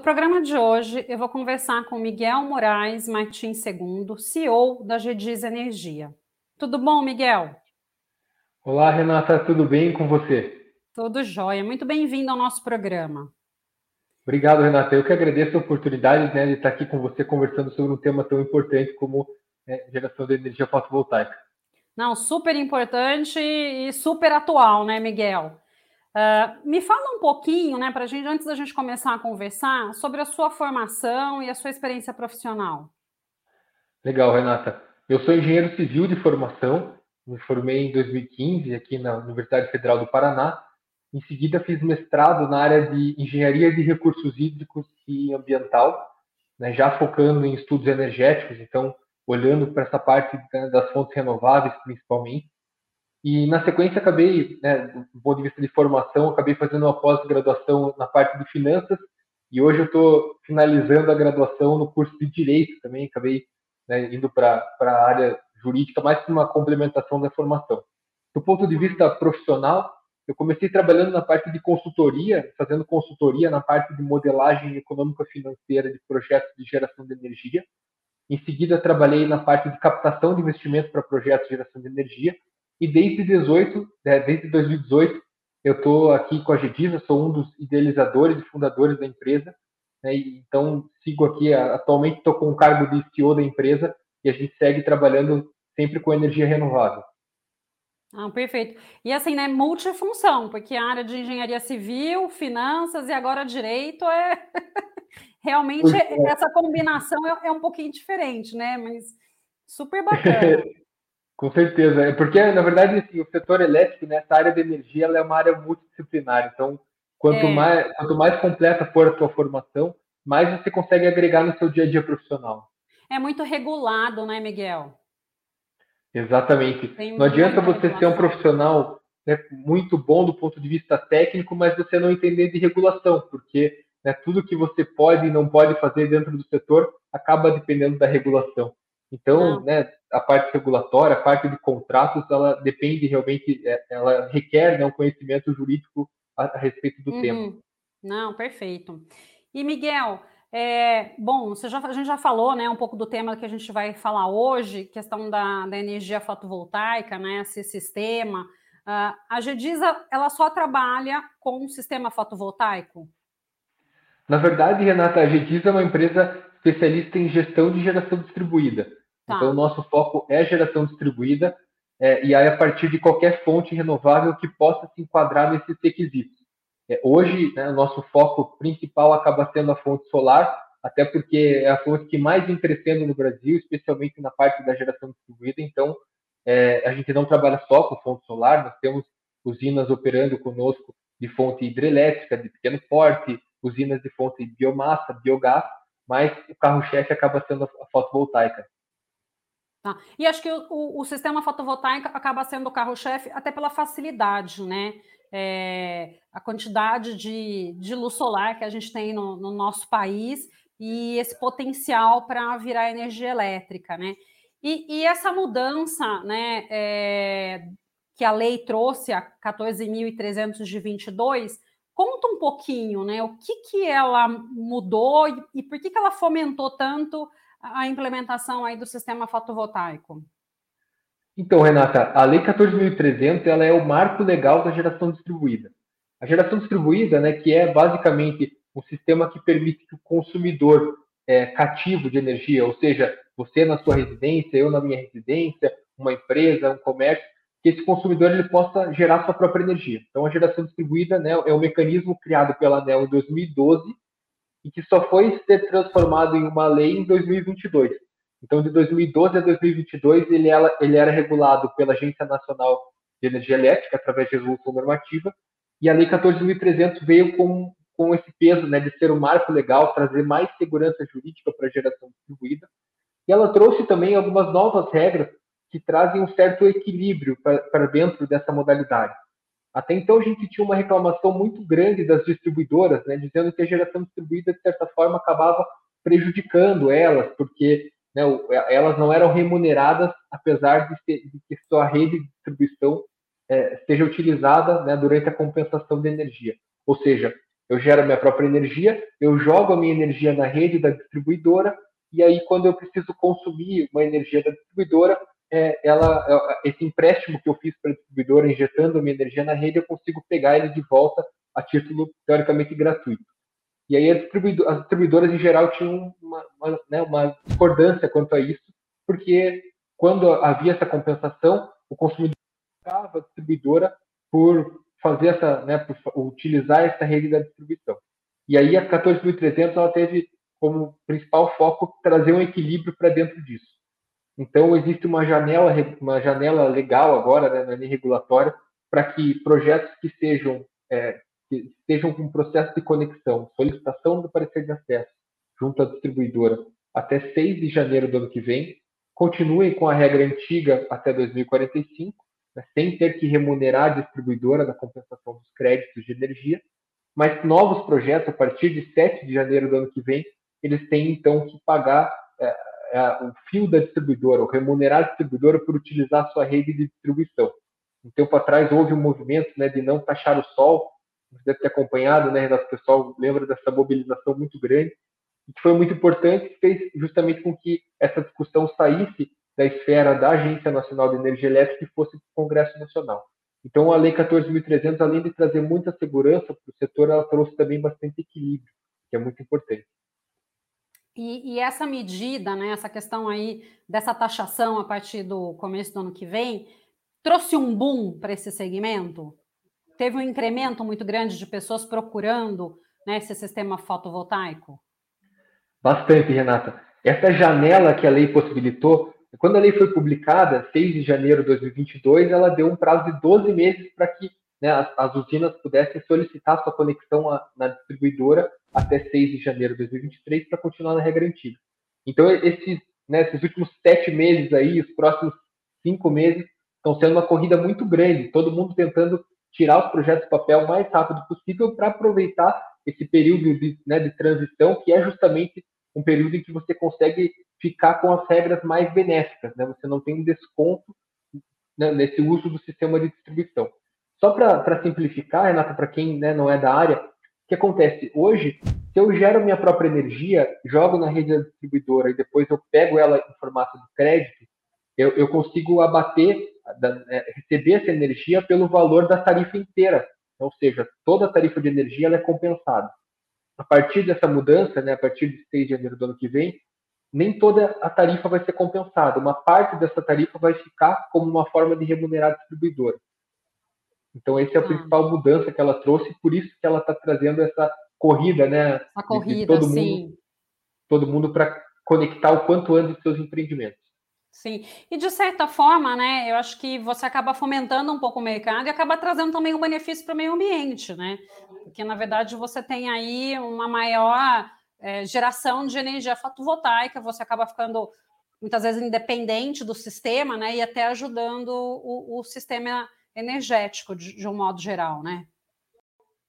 No programa de hoje, eu vou conversar com Miguel Moraes Martins II, CEO da GDIS Energia. Tudo bom, Miguel? Olá, Renata, tudo bem com você? Tudo jóia. Muito bem-vindo ao nosso programa. Obrigado, Renata. Eu que agradeço a oportunidade né, de estar aqui com você conversando sobre um tema tão importante como né, geração de energia fotovoltaica. Não, super importante e super atual, né, Miguel? Uh, me fala um pouquinho, né, para gente, antes da gente começar a conversar, sobre a sua formação e a sua experiência profissional. Legal, Renata. Eu sou engenheiro civil de formação, me formei em 2015 aqui na Universidade Federal do Paraná. Em seguida, fiz mestrado na área de engenharia de recursos hídricos e ambiental, né, já focando em estudos energéticos, então olhando para essa parte das fontes renováveis principalmente. E na sequência acabei, né, do ponto de vista de formação, acabei fazendo uma pós-graduação na parte de finanças e hoje eu estou finalizando a graduação no curso de direito também. Acabei né, indo para a área jurídica, mais que uma complementação da formação. Do ponto de vista profissional, eu comecei trabalhando na parte de consultoria, fazendo consultoria na parte de modelagem econômica financeira de projetos de geração de energia. Em seguida, trabalhei na parte de captação de investimentos para projetos de geração de energia e desde 18, né, desde 2018, eu estou aqui com a Gedisa, sou um dos idealizadores e fundadores da empresa. Né, então, sigo aqui, atualmente estou com o cargo de CEO da empresa e a gente segue trabalhando sempre com energia renovável. Ah, perfeito. E assim, né, multifunção, porque a área de engenharia civil, finanças e agora direito é realmente é. essa combinação é, é, um pouquinho diferente, né? Mas super bacana. Com certeza, é porque na verdade assim, o setor elétrico, nessa né, área de energia, ela é uma área multidisciplinar. Então, quanto é. mais quanto mais completa for a sua formação, mais você consegue agregar no seu dia a dia profissional. É muito regulado, né, Miguel? Exatamente. Tem não adianta você ser um profissional né, muito bom do ponto de vista técnico, mas você não entender de regulação, porque né, tudo que você pode e não pode fazer dentro do setor acaba dependendo da regulação. Então, né, a parte regulatória, a parte de contratos, ela depende realmente, é, ela requer né, um conhecimento jurídico a, a respeito do uhum. tema. Não, perfeito. E Miguel, é, bom, já, a gente já falou né, um pouco do tema que a gente vai falar hoje, questão da, da energia fotovoltaica, né, esse sistema. Uh, a Gedisa, ela só trabalha com um sistema fotovoltaico? Na verdade, Renata, a Gedisa é uma empresa especialista em gestão de geração distribuída. Tá. Então, o nosso foco é geração distribuída, é, e aí a partir de qualquer fonte renovável que possa se enquadrar nesses requisitos. É, hoje, né, o nosso foco principal acaba sendo a fonte solar, até porque é a fonte que mais vem crescendo no Brasil, especialmente na parte da geração distribuída. Então, é, a gente não trabalha só com fonte solar, nós temos usinas operando conosco de fonte hidrelétrica, de pequeno porte, usinas de fonte de biomassa, biogás, mas o carro-chefe acaba sendo a fotovoltaica. Tá. E acho que o, o, sistema fotovoltaico acaba sendo o carro-chefe até pela facilidade, né? É, a quantidade de, de luz solar que a gente tem no, no nosso país e esse potencial para virar energia elétrica, né? E, e essa mudança, né, é, que a lei trouxe, a 14.300 de 22, conta um pouquinho, né? O que, que ela mudou e, e por que, que ela fomentou tanto a implementação aí do sistema fotovoltaico? Então, Renata, a Lei 14.300 ela é o marco legal da geração distribuída. A geração distribuída, né, que é basicamente um sistema que permite que o consumidor é, cativo de energia, ou seja, você na sua residência, eu na minha residência, uma empresa, um comércio, que esse consumidor ele possa gerar sua própria energia. Então, a geração distribuída né, é um mecanismo criado pela ANEL em 2012 e que só foi ser transformado em uma lei em 2022. Então, de 2012 a 2022, ele era, ele era regulado pela Agência Nacional de Energia Elétrica, através de resolução normativa, e a Lei 14.300 veio com, com esse peso né, de ser um marco legal, trazer mais segurança jurídica para a geração distribuída. E ela trouxe também algumas novas regras que trazem um certo equilíbrio para dentro dessa modalidade. Até então a gente tinha uma reclamação muito grande das distribuidoras, né, dizendo que a geração distribuída, de certa forma, acabava prejudicando elas, porque né, elas não eram remuneradas, apesar de, ser, de que sua rede de distribuição é, seja utilizada né, durante a compensação de energia. Ou seja, Eu gero minha própria energia, eu jogo a minha energia na rede da distribuidora, e aí quando eu preciso consumir uma energia da distribuidora, é, ela, é, esse empréstimo que eu fiz para a distribuidora, injetando minha energia na rede, eu consigo pegar ele de volta a título teoricamente gratuito. E aí as distribuidoras em geral tinham uma, uma, né, uma discordância quanto a isso, porque quando havia essa compensação, o consumidor pagava a distribuidora por fazer essa, né, por utilizar essa rede da distribuição. E aí a 14.300 ela teve como principal foco trazer um equilíbrio para dentro disso. Então existe uma janela, uma janela legal agora, né, na lei regulatória, para que projetos que sejam é, que estejam com processo de conexão, solicitação do parecer de acesso junto à distribuidora até 6 de janeiro do ano que vem, continuem com a regra antiga até 2045, né, sem ter que remunerar a distribuidora na compensação dos créditos de energia, mas novos projetos, a partir de 7 de janeiro do ano que vem, eles têm então que pagar é, é, o fio da distribuidora, ou remunerar a distribuidora por utilizar a sua rede de distribuição. Um tempo atrás houve um movimento né, de não taxar o sol, você deve ter acompanhado, né, Renato? O pessoal lembra dessa mobilização muito grande, que foi muito importante, fez justamente com que essa discussão saísse da esfera da Agência Nacional de Energia Elétrica e fosse para o Congresso Nacional. Então, a Lei 14.300, além de trazer muita segurança para o setor, ela trouxe também bastante equilíbrio, que é muito importante. E, e, essa medida, né, essa questão aí dessa taxação a partir do começo do ano que vem, trouxe um boom para esse segmento? Teve um incremento muito grande de pessoas procurando né, esse sistema fotovoltaico? Bastante, Renata. Essa janela que a lei possibilitou quando a lei foi publicada, 6 de janeiro de 2022, ela deu um prazo de 12 meses para que né, as, as, usinas pudessem solicitar sua conexão a, na distribuidora até 6 de janeiro de 2023 para continuar na regra antiga. Então, esses, né, esses últimos sete meses aí, os próximos cinco meses, estão sendo uma corrida muito grande, todo mundo tentando tirar os projetos do papel o mais rápido possível para aproveitar esse período de, né, de transição, que é justamente um período em que você consegue ficar com as regras mais benéficas, né? Você não tem um desconto né, nesse uso do sistema de distribuição. Só para simplificar, Renata, para quem né, não é da área, que acontece? Hoje, se eu gero minha própria energia, jogo na rede da distribuidora e depois eu pego ela em formato de crédito, eu, eu consigo abater, da, é, receber essa energia pelo valor da tarifa inteira. Ou seja, toda a tarifa de energia é compensada. A partir dessa mudança, né, a partir de 6 de janeiro do ano que vem, nem toda a tarifa vai ser compensada. Uma parte dessa tarifa vai ficar como uma forma de remunerar a distribuidora. Então, essa é a ah. principal mudança que ela trouxe, por isso que ela está trazendo essa corrida, né? A corrida, todo sim. Mundo, todo mundo para conectar o quanto antes os seus empreendimentos. Sim, e de certa forma, né, eu acho que você acaba fomentando um pouco o mercado e acaba trazendo também um benefício para o meio ambiente, né? Porque, na verdade, você tem aí uma maior é, geração de energia fotovoltaica, você acaba ficando muitas vezes independente do sistema, né? E até ajudando o, o sistema energético de, de, um modo geral, né?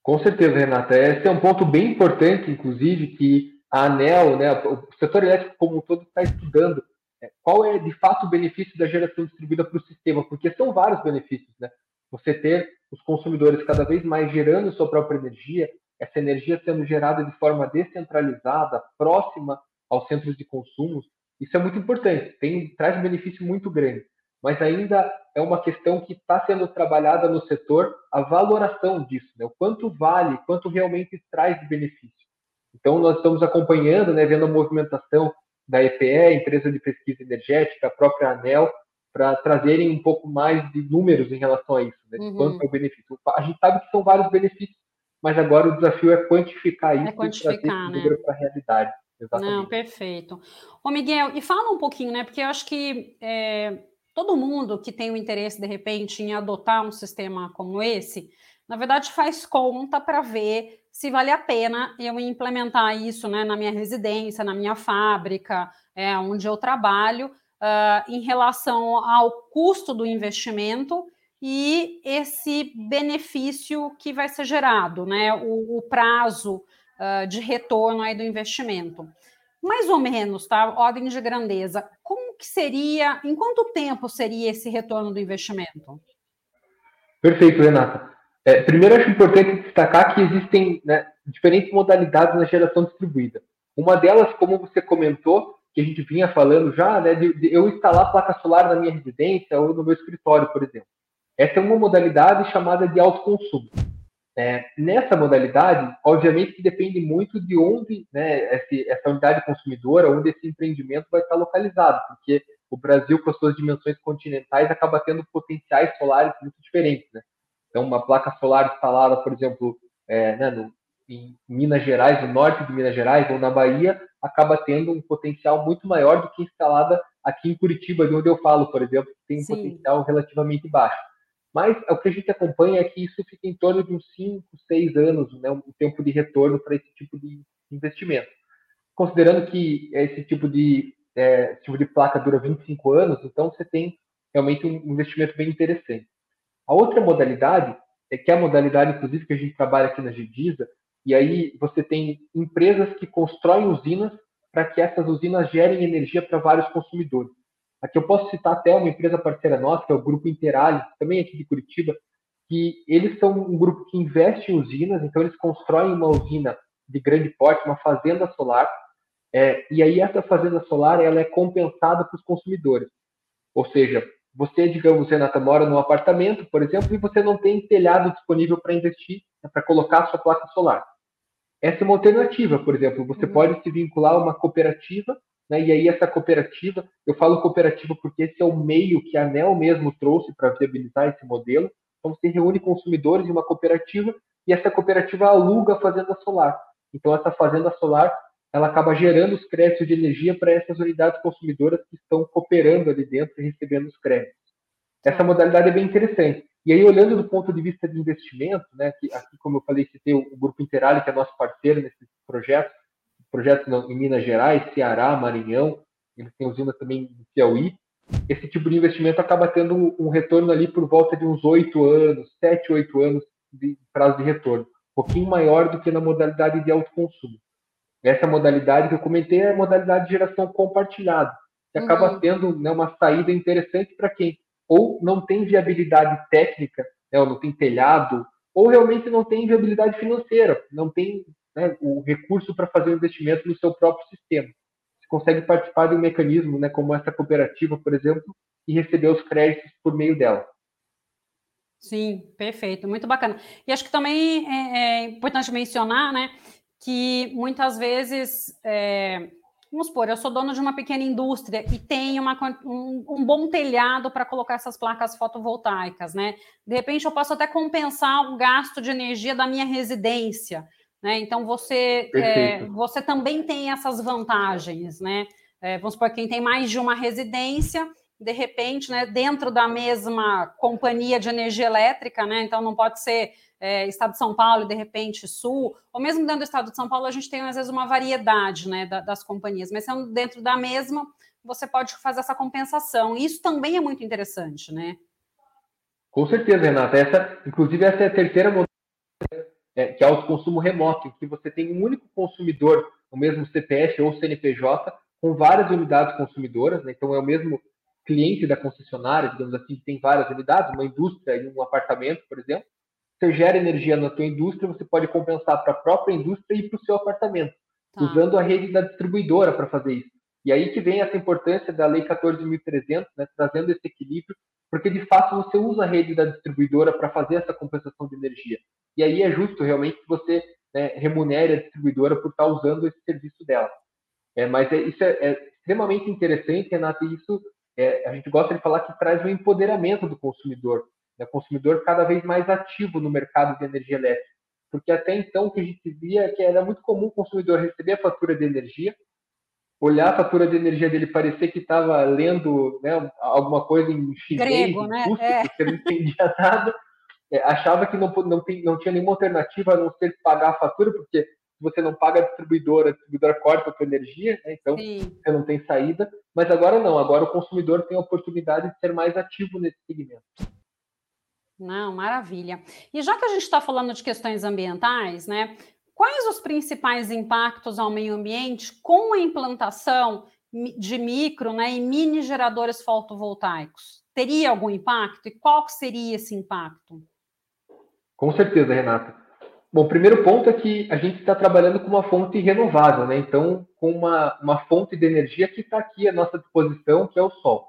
Com certeza, Renata. Esse é um ponto bem importante, inclusive, que a ANEL, né, o setor elétrico como um todo está estudando é, qual é de fato o benefício da geração distribuída para o sistema, porque são vários benefícios, né? Você ter os consumidores cada vez mais gerando sua própria energia, essa energia sendo gerada de forma descentralizada, próxima aos centros de consumo, isso é muito importante, tem, traz um benefício muito grande. Mas ainda é uma questão que está sendo trabalhada no setor, a valoração disso, né? o quanto vale, quanto realmente traz de benefício. Então, nós estamos acompanhando, né, vendo a movimentação da EPE, empresa de pesquisa energética, a própria ANEL, para trazerem um pouco mais de números em relação a isso, né, de uhum. quanto é o benefício. A gente sabe que são vários benefícios, mas agora o desafio é quantificar isso é quantificar, e trazer né? para a realidade. Exatamente. Não, perfeito. Ô, Miguel, e fala um pouquinho, né? Porque eu acho que é, todo mundo que tem o interesse, de repente, em adotar um sistema como esse, na verdade, faz conta para ver se vale a pena eu implementar isso né, na minha residência, na minha fábrica, é, onde eu trabalho, uh, em relação ao custo do investimento e esse benefício que vai ser gerado, né? O, o prazo uh, de retorno aí do investimento. Mais ou menos, tá? Ordem de grandeza. Como que seria, em quanto tempo seria esse retorno do investimento? Perfeito, Renata. É, primeiro, acho importante destacar que existem né, diferentes modalidades na geração distribuída. Uma delas, como você comentou, que a gente vinha falando já, né, de, de eu instalar placa solar na minha residência ou no meu escritório, por exemplo. Essa é uma modalidade chamada de autoconsumo. É, nessa modalidade, obviamente que depende muito de onde né, esse, essa unidade consumidora, onde esse empreendimento vai estar localizado, porque o Brasil, com as suas dimensões continentais, acaba tendo potenciais solares muito diferentes. Né? Então, uma placa solar instalada, por exemplo, é, né, no, em Minas Gerais, no norte de Minas Gerais ou na Bahia, acaba tendo um potencial muito maior do que instalada aqui em Curitiba, de onde eu falo, por exemplo, que tem um Sim. potencial relativamente baixo. Mas o que a gente acompanha é que isso fica em torno de uns 5, 6 anos, né, um tempo de retorno para esse tipo de investimento. Considerando que esse tipo de, é, tipo de placa dura 25 anos, então você tem realmente um investimento bem interessante. A outra modalidade, é que é a modalidade, inclusive, que a gente trabalha aqui na Gedisa, e aí você tem empresas que constroem usinas para que essas usinas gerem energia para vários consumidores. Aqui eu posso citar até uma empresa parceira nossa, que é o Grupo Interali, também aqui de Curitiba, que eles são um grupo que investe em usinas, então eles constroem uma usina de grande porte, uma fazenda solar, é, e aí essa fazenda solar ela é compensada para os consumidores. Ou seja, você, digamos, Renata, mora num apartamento, por exemplo, e você não tem telhado disponível para investir, né, para colocar a sua placa solar. Essa é uma alternativa, por exemplo, você uhum. pode se vincular a uma cooperativa né? E aí essa cooperativa, eu falo cooperativa porque esse é o meio que a ANEL mesmo trouxe para viabilizar esse modelo. Então você reúne consumidores em uma cooperativa e essa cooperativa aluga a fazenda solar. Então essa fazenda solar ela acaba gerando os créditos de energia para essas unidades consumidoras que estão cooperando ali dentro e recebendo os créditos. Essa modalidade é bem interessante. E aí, olhando do ponto de vista de investimento, né, que aqui, como eu falei, citei o Grupo Interali, que é nosso parceiro nesse projeto, projetos em Minas Gerais, Ceará, Maranhão, eles têm usinas também em Piauí. Esse tipo de investimento acaba tendo um retorno ali por volta de uns oito anos, sete, oito anos de prazo de retorno, um pouquinho maior do que na modalidade de autoconsumo. Essa modalidade que eu comentei é a modalidade de geração compartilhada, que uhum. acaba tendo né, uma saída interessante para quem ou não tem viabilidade técnica, né, ou não tem telhado, ou realmente não tem viabilidade financeira, não tem né, o recurso para fazer o investimento no seu próprio sistema. Você consegue participar de um mecanismo, né, como essa cooperativa, por exemplo, e receber os créditos por meio dela. Sim, perfeito, muito bacana. E acho que também é, é importante mencionar, né, que muitas vezes, é, vamos supor, eu sou dono de uma pequena indústria e tenho uma, um, um, bom telhado para colocar essas placas fotovoltaicas, né? De repente eu posso até compensar o gasto de energia da minha residência. Né? Então você, é, você também tem essas vantagens, né? É, vamos supor, quem tem mais de uma residência, de repente, né, dentro da mesma companhia de energia elétrica, né? Então não pode ser é, Estado de São Paulo e de repente Sul, ou mesmo dentro do Estado de São Paulo, a gente tem às vezes uma variedade né, da, das companhias, mas sendo dentro da mesma, você pode fazer essa compensação. Isso também é muito interessante, né? Com certeza, Renata. Essa, inclusive, essa é a terceira é, que é o consumo remoto, em que você tem um único consumidor, o mesmo CPF ou CNPJ, com várias unidades consumidoras, né? então é o mesmo cliente da concessionária, digamos assim, que tem várias unidades, uma indústria e um apartamento, por exemplo. Você gera energia na tua indústria, você pode compensar para a própria indústria e para o seu apartamento, tá. usando a rede da distribuidora para fazer isso. E aí que vem essa importância da Lei 14.300, né, trazendo esse equilíbrio, porque de fato você usa a rede da distribuidora para fazer essa compensação de energia. E aí é justo realmente que você né, remunere a distribuidora por estar usando esse serviço dela. É, mas é, isso é, é, extremamente interessante, Renata, e isso é, a gente gosta de falar que traz um empoderamento do consumidor, né, consumidor cada vez mais ativo no mercado de energia elétrica. Porque até então o que a gente via é que era muito comum o consumidor receber a fatura de energia, olhar a fatura de energia dele parecer que estava lendo né, alguma coisa em chinês, Grego, né? Russo, é. porque não entendia nada, é, achava que não, não, tem, não tinha nenhuma alternativa a não ser pagar a fatura, porque se você não paga a distribuidora, a distribuidora corta a sua energia, né, então Sim. você não tem saída. Mas agora não, agora o consumidor tem a oportunidade de ser mais ativo nesse segmento. Não, maravilha. E já que a gente está falando de questões ambientais, né? Quais os principais impactos ao meio ambiente com a implantação de micro né, e mini geradores fotovoltaicos? Teria algum impacto? E qual seria esse impacto? Com certeza, Renata. Bom, o primeiro ponto é que a gente está trabalhando com uma fonte renovável, né? Então, com uma, uma fonte de energia que está aqui à nossa disposição, que é o sol.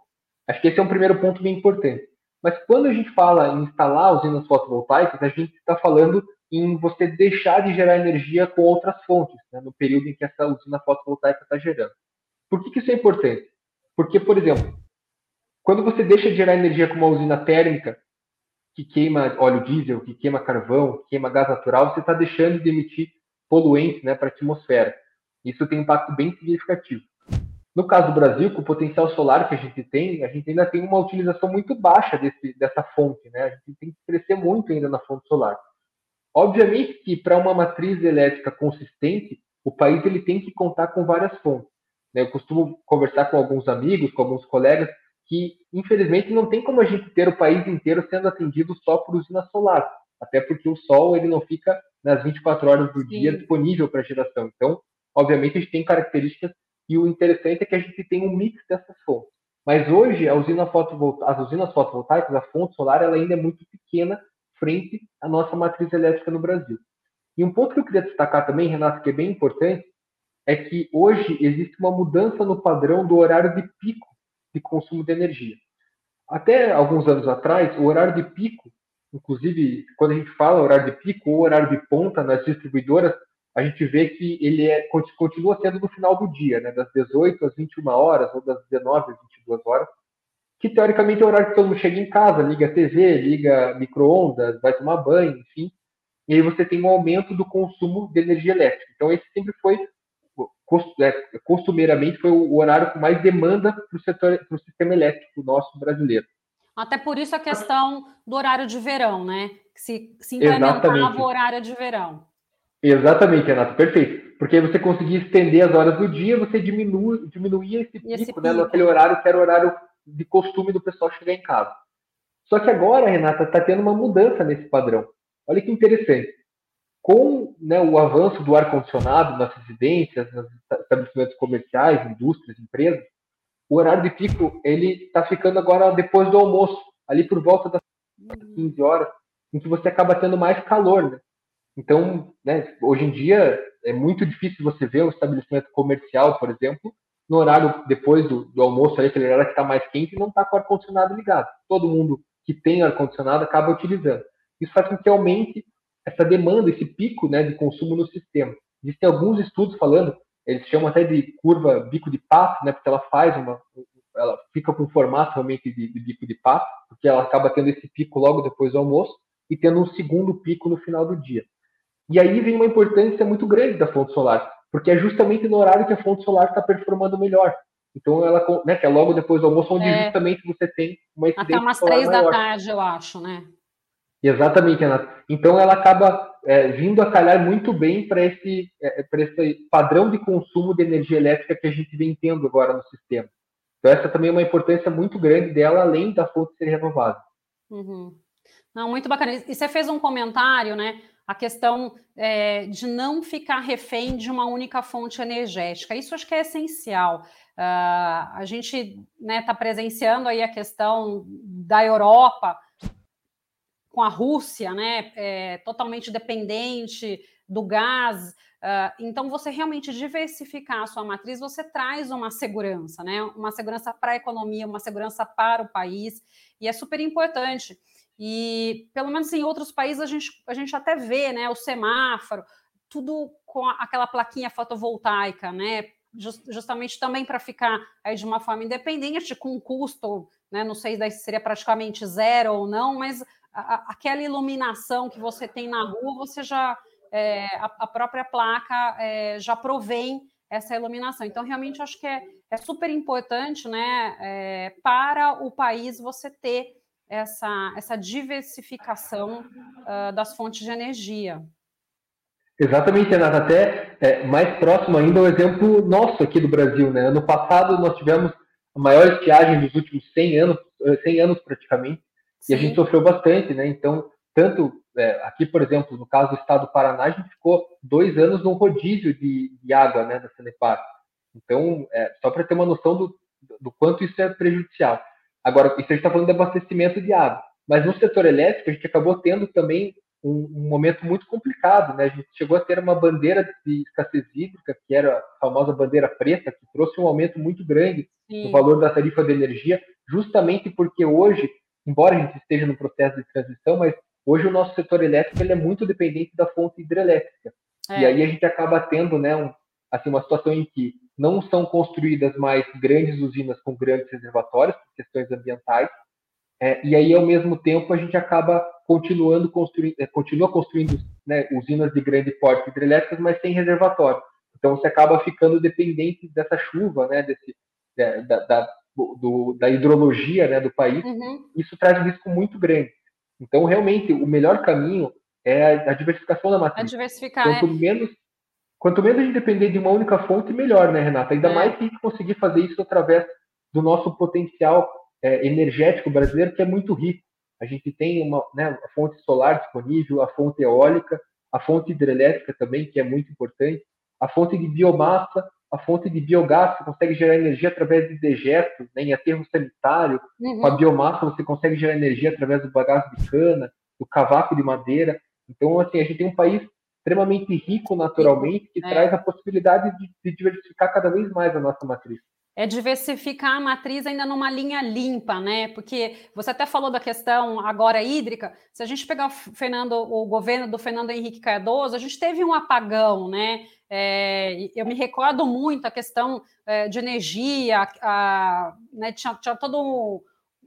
Acho que esse é um primeiro ponto bem importante. Mas quando a gente fala em instalar usinas fotovoltaicas, a gente está falando em você deixar de gerar energia com outras fontes, né, no período em que essa usina fotovoltaica está gerando. Por que, que isso é importante? Porque, por exemplo, quando você deixa de gerar energia com uma usina térmica, que queima óleo diesel, que queima carvão, que queima gás natural, você está deixando de emitir poluentes né, para a atmosfera. Isso tem um impacto bem significativo. No caso do Brasil, com o potencial solar que a gente tem, a gente ainda tem uma utilização muito baixa desse, dessa fonte. Né? A gente tem que crescer muito ainda na fonte solar. Obviamente que para uma matriz elétrica consistente, o país ele tem que contar com várias fontes. Né? Eu costumo conversar com alguns amigos, com alguns colegas, que infelizmente não tem como a gente ter o país inteiro sendo atendido só por usina solar, até porque o sol ele não fica nas 24 horas do Sim. dia disponível para geração. Então, obviamente, a gente tem características e o interessante é que a gente tem um mix dessas fontes. Mas hoje, a usina as usinas fotovoltaicas, a fonte solar, ela ainda é muito pequena frente à nossa matriz elétrica no Brasil. E um ponto que eu queria destacar também, Renato, que é bem importante, é que hoje existe uma mudança no padrão do horário de pico de consumo de energia. Até alguns anos atrás, o horário de pico, inclusive quando a gente fala horário de pico ou horário de ponta nas distribuidoras, a gente vê que ele é, continua sendo no final do dia, né, das 18 às 21 horas ou das 19 às 22 horas, que teoricamente é o horário que todo mundo chega em casa, liga a TV, liga micro-ondas, vai tomar banho, enfim, e aí você tem um aumento do consumo de energia elétrica. Então esse sempre foi é, costumeiramente foi o horário com mais demanda para o setor, para o sistema elétrico nosso brasileiro. Até por isso a questão do horário de verão, né? Se, se implementava o horário de verão. Exatamente, Renato, perfeito. Porque você conseguia estender as horas do dia, você diminui, diminuía esse pico, esse pico. né? Naquele horário que era o horário de costume do pessoal chegar em casa. Só que agora, Renata, está tendo uma mudança nesse padrão. Olha que interessante com né, o avanço do ar-condicionado nas residências, nos estabelecimentos comerciais, indústrias, empresas, o horário de pico ele está ficando agora depois do almoço, ali por volta das 15 horas, em que você acaba tendo mais calor. Né? Então, né, hoje em dia é muito difícil você ver um estabelecimento comercial, por exemplo, no horário depois do, do almoço, ali, aquele horário que está mais quente, não está com o ar-condicionado ligado. Todo mundo que tem ar-condicionado acaba utilizando. Isso faz com que aumente essa demanda, esse pico né, de consumo no sistema. Existem alguns estudos falando, eles chamam até de curva bico de pato, né, porque ela faz uma, ela fica com formato realmente de, de bico de pato, porque ela acaba tendo esse pico logo depois do almoço e tendo um segundo pico no final do dia. E aí vem uma importância muito grande da fonte solar, porque é justamente no horário que a fonte solar está performando melhor. Então ela, né, que é logo depois do almoço, onde é, justamente você tem uma incidência Até umas três da tarde, eu acho, né? Exatamente, Renato. Então ela acaba é, vindo a calhar muito bem para esse, é, esse padrão de consumo de energia elétrica que a gente vem tendo agora no sistema. Então essa também é uma importância muito grande dela, além da fonte ser renovável. Uhum. Não, muito bacana. E você fez um comentário, né? A questão é, de não ficar refém de uma única fonte energética. Isso acho que é essencial. Uh, a gente está né, tá presenciando aí a questão da Europa com a Rússia, né, é, totalmente dependente do gás. Uh, então, você realmente diversificar a sua matriz, você traz uma segurança, né? Uma segurança para a economia, uma segurança para o país, e é super importante. E, pelo menos em outros países, a gente, a gente até vê né, o semáforo, tudo com aquela plaquinha fotovoltaica, né? Just, justamente também para ficar aí de uma forma independente, com um custo, né? Não sei se seria praticamente zero ou não, mas a, aquela iluminação que você tem na rua, você já é, a, a, própria placa é, já provém essa iluminação. Então, realmente, acho que é, é super importante né, é, para o país você ter essa, essa diversificação uh, das fontes de energia. Exatamente, Renata. Até é, mais próximo ainda o exemplo nosso aqui do Brasil. Né? Ano passado nós tivemos a maior estiagem dos últimos 100 anos, 100 anos praticamente, Sim. E a gente sofreu bastante, né? Então, tanto é, aqui, por exemplo, no caso do estado do Paraná, a gente ficou dois anos no rodízio de, de água, né, da Sanepar. Então, é, só para ter uma noção do, do quanto isso é prejudicial. Agora, isso a gente está falando de abastecimento de água. Mas no setor elétrico, a gente acabou tendo também um, um, momento muito complicado, né? A gente chegou a ter uma bandeira de escassez hídrica, que era a famosa bandeira preta, que trouxe um aumento muito grande Sim. no valor da tarifa de energia, justamente porque hoje, embora a gente esteja no processo de transição, mas hoje o nosso setor elétrico ele é muito dependente da fonte hidrelétrica. É. E aí a gente acaba tendo, né, um, assim, uma situação em que não são construídas mais grandes usinas com grandes reservatórios, por questões ambientais, é, e aí, ao mesmo tempo, a gente acaba continuando construindo, é, continua construindo né, usinas de grande porte hidrelétricas, mas sem reservatório. Então, você acaba ficando dependente dessa chuva, né, desse, é, da, da, do, da hidrologia né, do país. Uhum. Isso traz um risco muito grande. Então, realmente, o melhor caminho é a diversificação da matriz. A diversificar, quanto é. menos Quanto menos a gente depender de uma única fonte, melhor, né, Renata? Ainda é. mais que conseguir fazer isso através do nosso potencial é, energético brasileiro, que é muito rico. A gente tem uma né, a fonte solar disponível, a fonte eólica, a fonte hidrelétrica também, que é muito importante, a fonte de biomassa, a fonte de biogás, você consegue gerar energia através de dejetos, né, em aterro sanitário. Uhum. Com a biomassa, você consegue gerar energia através do bagaço de cana, do cavaco de madeira. Então, assim, a gente tem um país extremamente rico naturalmente, que é. traz a possibilidade de, de diversificar cada vez mais a nossa matriz é diversificar a matriz ainda numa linha limpa, né? Porque você até falou da questão agora hídrica. Se a gente pegar o Fernando, o governo do Fernando Henrique Cardoso, a gente teve um apagão, né? É, eu me recordo muito a questão é, de energia, a, né, tinha, tinha todo um,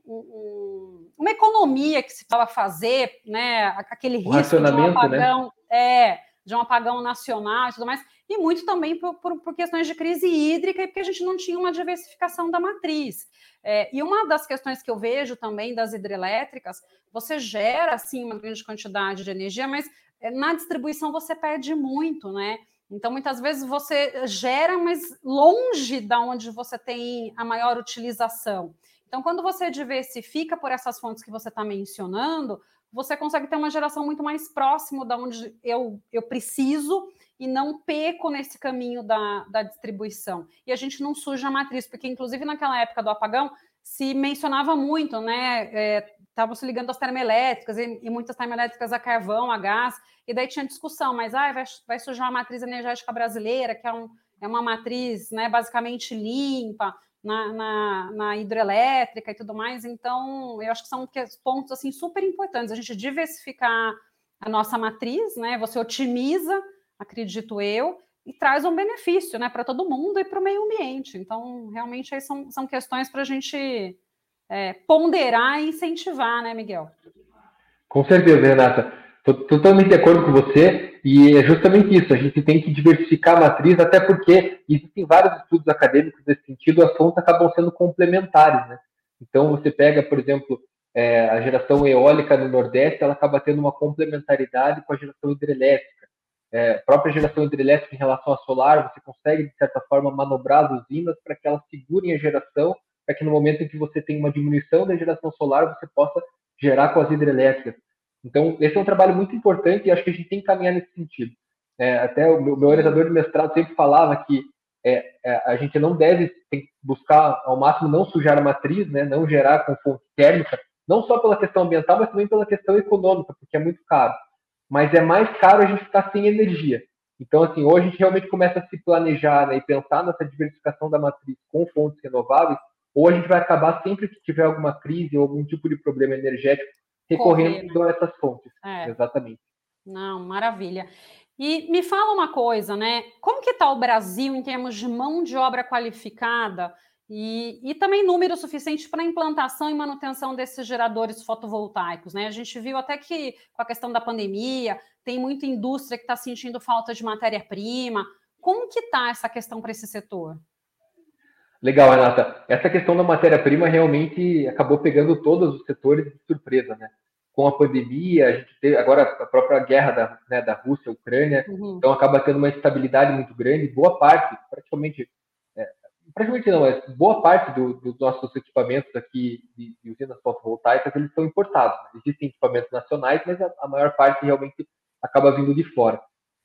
um, uma economia que se estava fazer, né? Aquele risco de um né? apagão, né? É, de um apagão nacional e tudo mais e muito também por, por, por, questões de crise hídrica e porque a gente não tinha uma diversificação da matriz. É, e uma das questões que eu vejo também das hidrelétricas, você gera sim uma grande quantidade de energia, mas é, na distribuição você perde muito, né? Então, muitas vezes você gera, mas longe da onde você tem a maior utilização. Então, quando você diversifica por essas fontes que você está mencionando, você consegue ter uma geração muito mais próximo da onde eu, eu preciso e não peco nesse caminho da, da distribuição. E a gente não suja a matriz, porque inclusive naquela época do apagão se mencionava muito, né? Estavam é, se ligando às termoelétricas e, e, muitas termoelétricas a carvão, a gás, e daí tinha discussão, mas ah, vai, vai sujar a matriz energética brasileira, que é, um, é uma matriz né, basicamente limpa, na, na, na, hidrelétrica e tudo mais. Então, eu acho que são pontos assim super importantes. A gente diversificar a nossa matriz, né? Você otimiza acredito eu, e traz um benefício né, para todo mundo e para o meio ambiente. Então, realmente, aí são, são questões para a gente é, ponderar e incentivar, né, Miguel? Com certeza, Renata. Estou totalmente de acordo com você, e é justamente isso, a gente tem que diversificar a matriz, até porque existem vários estudos acadêmicos nesse sentido, as fontes acabam sendo complementares, né? Então, você pega, por exemplo, é, a geração eólica no Nordeste, ela acaba tendo uma complementaridade com a geração hidrelétrica é, própria geração hidrelétrica em relação à solar, você consegue, de certa forma, manobrar as usinas para que elas segurem a geração, para que no momento em que você tem uma diminuição da geração solar, você possa gerar com as hidrelétricas. Então, esse é um trabalho muito importante e acho que a gente tem que caminhar nesse sentido. É, até o meu, meu, orientador de mestrado sempre falava que é, é, a gente não deve buscar ao máximo não sujar a matriz, né, não gerar com fonte térmica, não só pela questão ambiental, mas também pela questão econômica, porque é muito caro mas é mais caro a gente ficar sem energia. Então, assim, hoje a gente realmente começa a se planejar né, e pensar nessa diversificação da matriz com fontes renováveis, ou a gente vai acabar sempre que tiver alguma crise ou algum tipo de problema energético recorrendo Correr, né? a essas fontes. É. Exatamente. Não, maravilha. E me fala uma coisa, né? Como que está o Brasil em termos de mão de obra qualificada e, e também número suficiente para implantação e manutenção desses geradores fotovoltaicos. Né? A gente viu até que com a questão da pandemia, tem muita indústria que está sentindo falta de matéria-prima. Como que está essa questão para esse setor? Legal, Renata. Essa questão da matéria-prima realmente acabou pegando todos os setores de surpresa, né? Com a pandemia, a gente teve agora a própria guerra da, né, da Rússia, Ucrânia, uhum. então acaba tendo uma instabilidade muito grande. Boa parte, praticamente praticamente não, mas boa parte do, dos nossos equipamentos aqui de, de, usinas fotovoltaicas, eles são importados. Existem equipamentos nacionais, mas a, a, maior parte realmente acaba vindo de fora.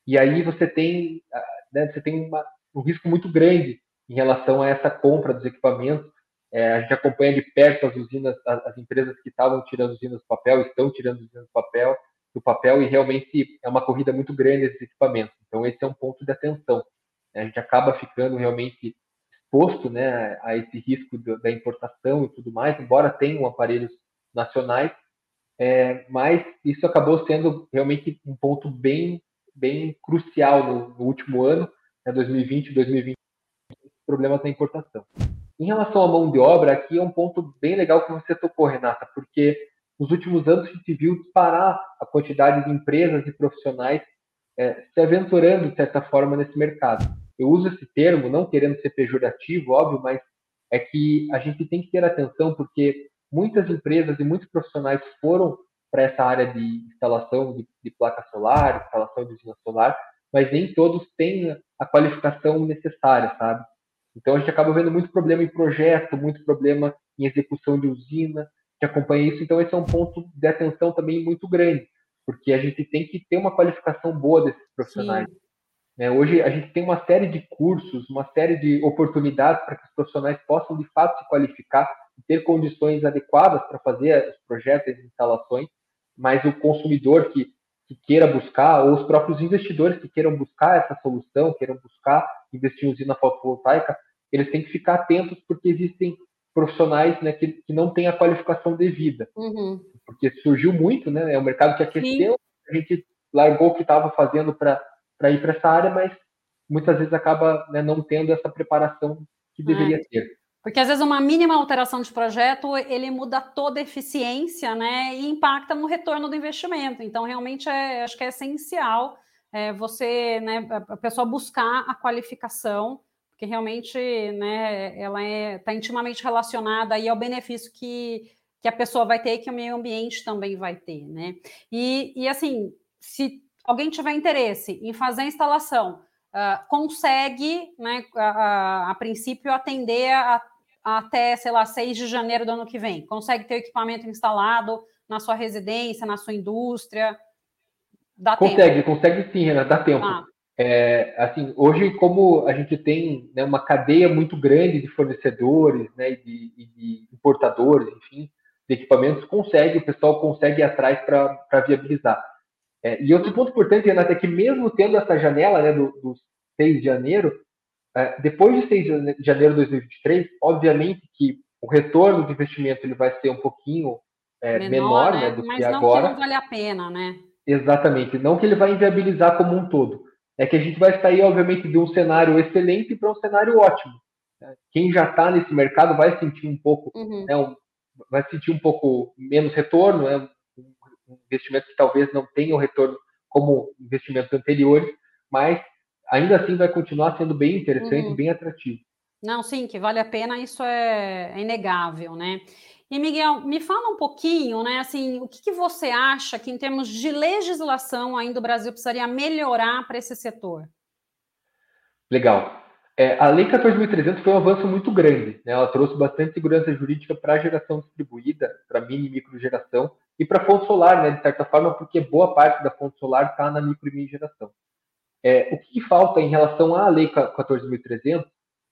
E aí você tem, né, você tem uma, um risco muito grande em relação a essa compra dos equipamentos. É, a gente acompanha de perto as usinas, as, as empresas que estavam tirando usinas do papel, estão tirando usinas do papel. do papel e realmente é uma corrida muito grande esses equipamentos. Então, esse é um ponto de atenção. A gente acaba ficando realmente exposto né, a esse risco da importação e tudo mais, embora tenham aparelhos nacionais, é, mas isso acabou sendo realmente um ponto bem, bem crucial no, no último ano, né, 2020 2021, problemas na importação. Em relação à mão de obra, aqui é um ponto bem legal que você tocou, Renata, porque nos últimos anos a gente viu disparar a quantidade de empresas e profissionais é, se aventurando, de certa forma, nesse mercado. Eu uso esse termo, não querendo ser pejorativo, óbvio, mas é que a gente tem que ter atenção, porque muitas empresas e muitos profissionais foram para essa área de instalação de, de placa solar, instalação de usina solar, mas nem todos têm a qualificação necessária, sabe? Então a gente acaba vendo muito problema em projeto, muito problema em execução de usina, que acompanha isso. Então esse é um ponto de atenção também muito grande, porque a gente tem que ter uma qualificação boa desses profissionais. É, hoje a gente tem uma série de cursos, uma série de oportunidades para que os profissionais possam de fato se qualificar e ter condições adequadas para fazer os projetos e as instalações, mas o consumidor que, que queira buscar, ou os próprios investidores que queiram buscar essa solução, queiram buscar investir em usina fotovoltaica, eles têm que ficar atentos porque existem profissionais né, que, que não têm a qualificação devida. Uhum. Porque surgiu muito, né? É um mercado que aqueceu, Sim. a gente largou o que estava fazendo para ir para essa área, mas muitas vezes acaba né, não tendo essa preparação que deveria é. ter. Porque às vezes uma mínima alteração de projeto ele muda toda a eficiência, né, e impacta no retorno do investimento. Então realmente é, acho que é essencial é, você, né, a pessoa buscar a qualificação porque realmente né, ela está é, tá intimamente relacionada aí ao benefício que, que a pessoa vai ter e que o meio ambiente também vai ter. Né? E, e assim, se alguém tiver interesse em fazer a instalação, uh, consegue, né, a, a, a princípio, atender a, até, sei lá, 6 de janeiro do ano que vem. Consegue ter o equipamento instalado na sua residência, na sua indústria. Dá consegue, tempo. consegue sim, Renan, dá tempo. Ah. É, assim, hoje, como a gente tem né, uma cadeia muito grande de fornecedores, né, de, de importadores, enfim, de equipamentos, consegue, o pessoal consegue ir atrás para viabilizar. É, e outro ponto importante, Renata, é que mesmo tendo essa janela né, do, do 6 de janeiro, é, depois de 6 de janeiro de 2023, obviamente que o retorno do investimento ele vai ser um pouquinho é, menor, menor né, né do que agora. Mas não que vale a pena, né? Exatamente. Não que ele vai inviabilizar como um todo é que a gente vai sair, obviamente, de um cenário excelente para um cenário ótimo. Quem já está nesse mercado vai sentir um pouco, uhum. né, um, vai sentir um pouco menos retorno, né, investimento que talvez não tenha o retorno como investimentos anteriores, mas ainda assim vai continuar sendo bem interessante, uhum. bem atrativo. Não, sim, que vale a pena, isso é, é inegável, né? E Miguel, me fala um pouquinho, né? Assim, o que, que, você acha que, em termos de legislação, ainda o Brasil precisaria melhorar para esse setor? Legal. É, a Lei 14.300 foi um avanço muito grande. Né? Ela trouxe bastante segurança jurídica para a geração distribuída, para mini e micro geração e para a fonte solar, né? de certa forma, porque boa parte da fonte solar está na micro e mini geração. É, o que, falta em relação à Lei 14.300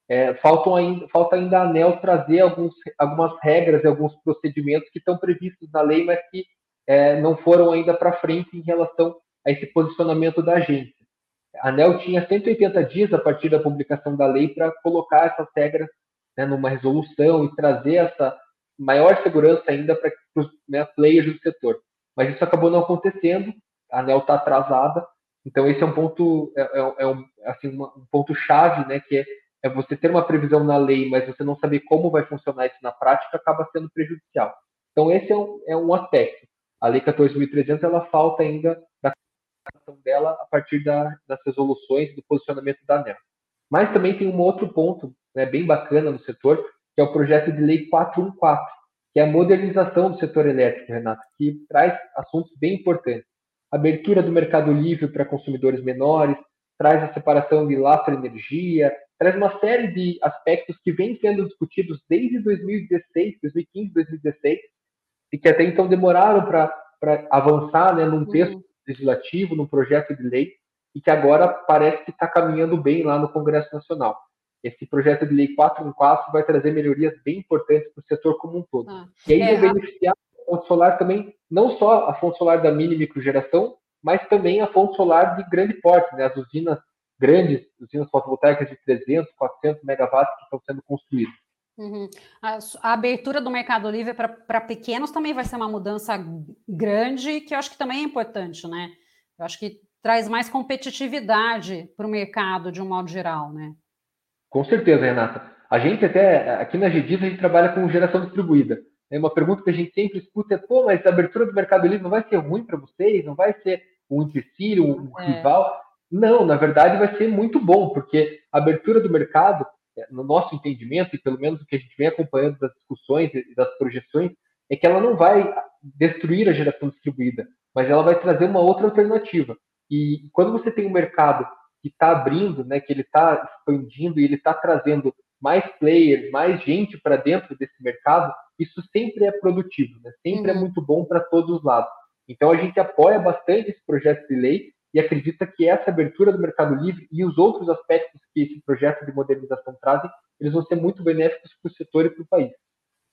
é, faltam ainda, falta ainda a ANEL trazer alguns, algumas regras e alguns procedimentos que estão previstos na lei, mas que é, não foram ainda para frente em relação a esse posicionamento da agência. A ANEL tinha 180 dias a partir da publicação da lei para colocar essas regras né, numa resolução e trazer essa maior segurança ainda para os né, players do setor. Mas isso acabou não acontecendo, a ANEL está atrasada, então esse é um ponto, é, é, é um, assim, um ponto chave, né, que é é você ter uma previsão na lei, mas você não saber como vai funcionar isso na prática, acaba sendo prejudicial. Então, esse é um, é um aspecto. A Lei 14.300, ela falta ainda da dela a partir da, das resoluções do posicionamento da ANEL. Mas também tem um outro ponto né, bem bacana no setor, que é o projeto de lei 414, que é a modernização do setor elétrico, Renato, que traz assuntos bem importantes. Abertura do mercado livre para consumidores menores, traz a separação de lastro energia, traz uma série de aspectos que vêm sendo discutidos desde 2016, 2015, 2016, e que até então demoraram para avançar né, num texto uhum. Legislativo, num projeto de lei, e que agora parece que está caminhando bem lá no Congresso Nacional. Esse projeto de lei 414 vai trazer melhorias bem importantes para o setor como um todo. Ah, e aí é, vai beneficiar fonte solar também, não só a fonte solar da mini microgeração, mas também a fonte solar de grande porte, né? as usinas grandes, usinas fotovoltaicas de 300, 400 megawatts que estão sendo construídas. Uhum. A, a, abertura do Mercado Livre para pequenos também vai ser uma mudança grande, que eu acho que também é importante, né? Eu acho que traz mais competitividade para o mercado de um modo geral, né? Com certeza, Renata. A gente até, aqui na GDIS, a gente trabalha com geração distribuída. É uma pergunta que a gente sempre escuta é, pô, mas a abertura do Mercado Livre não vai ser ruim para vocês? Não vai ser um empecilho, um é. rival? Não, na verdade vai ser muito bom, porque a abertura do mercado, no nosso entendimento, e pelo menos o que a gente vem acompanhando das discussões e das projeções, é que ela não vai destruir a geração distribuída, mas ela vai trazer uma outra alternativa. E quando você tem um mercado que está abrindo, né, que ele está expandindo e ele está trazendo mais players, mais gente para dentro desse mercado, isso sempre é produtivo, né? sempre é uhum. é muito bom para todos os lados. Então a gente apoia bastante esse projeto de lei e acredita que essa abertura do Mercado Livre e os outros aspectos que esse projeto de modernização trazem, eles vão ser muito benéficos para o setor e para o país.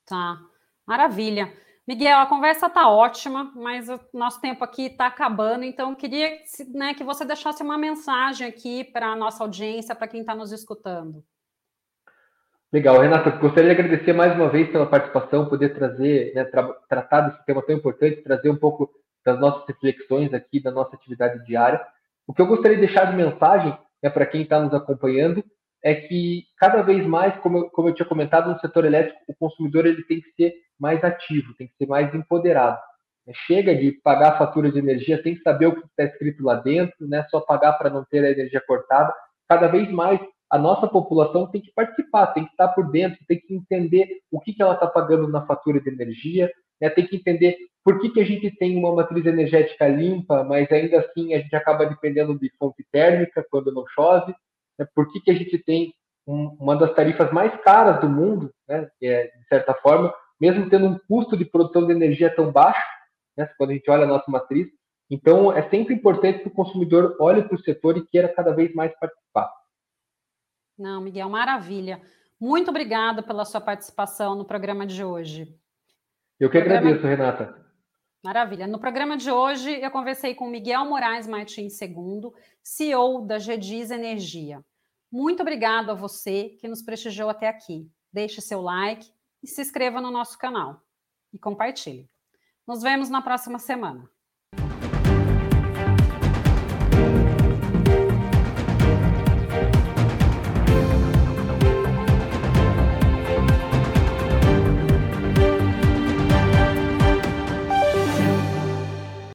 Tá, maravilha. Miguel, a conversa está ótima, mas o nosso tempo aqui está acabando, então queria né, que você deixasse uma mensagem aqui para a nossa audiência, para quem está nos escutando. Legal, Renata, gostaria de agradecer mais uma vez pela participação, poder trazer, né, tra tratar desse tema tão importante, trazer um pouco das nossas reflexões aqui, da nossa atividade diária. O que eu gostaria de deixar de mensagem né, para quem está nos acompanhando é que cada vez mais, como eu, como eu tinha comentado, no setor elétrico, o consumidor ele tem que ser mais ativo, tem que ser mais empoderado. Né? Chega de pagar a fatura de energia, tem que saber o que está escrito lá dentro, né? só pagar para não ter a energia cortada. Cada vez mais a nossa população tem que participar, tem que estar por dentro, tem que entender o que, que ela está pagando na fatura de energia, né? tem que entender por que, que a gente tem uma matriz energética limpa, mas ainda assim a gente acaba dependendo de fonte térmica quando não chove né, por que, que a gente tem um, uma das tarifas mais caras do mundo, né, é, de certa forma, mesmo tendo um custo de produção de energia tão baixo, né, quando a gente olha a nossa matriz. Então, é sempre importante que o consumidor olhe para o setor e queira cada vez mais participar. Não, Miguel, maravilha. Muito obrigado pela sua participação no programa de hoje. Eu que programa... agradeço, Renata. Maravilha. No programa de hoje, eu conversei com Miguel Moraes Martins II, CEO da GEDIS Energia. Muito obrigado a você que nos prestigiou até aqui. Deixe seu like e se inscreva no nosso canal. E compartilhe. Nos vemos na próxima semana.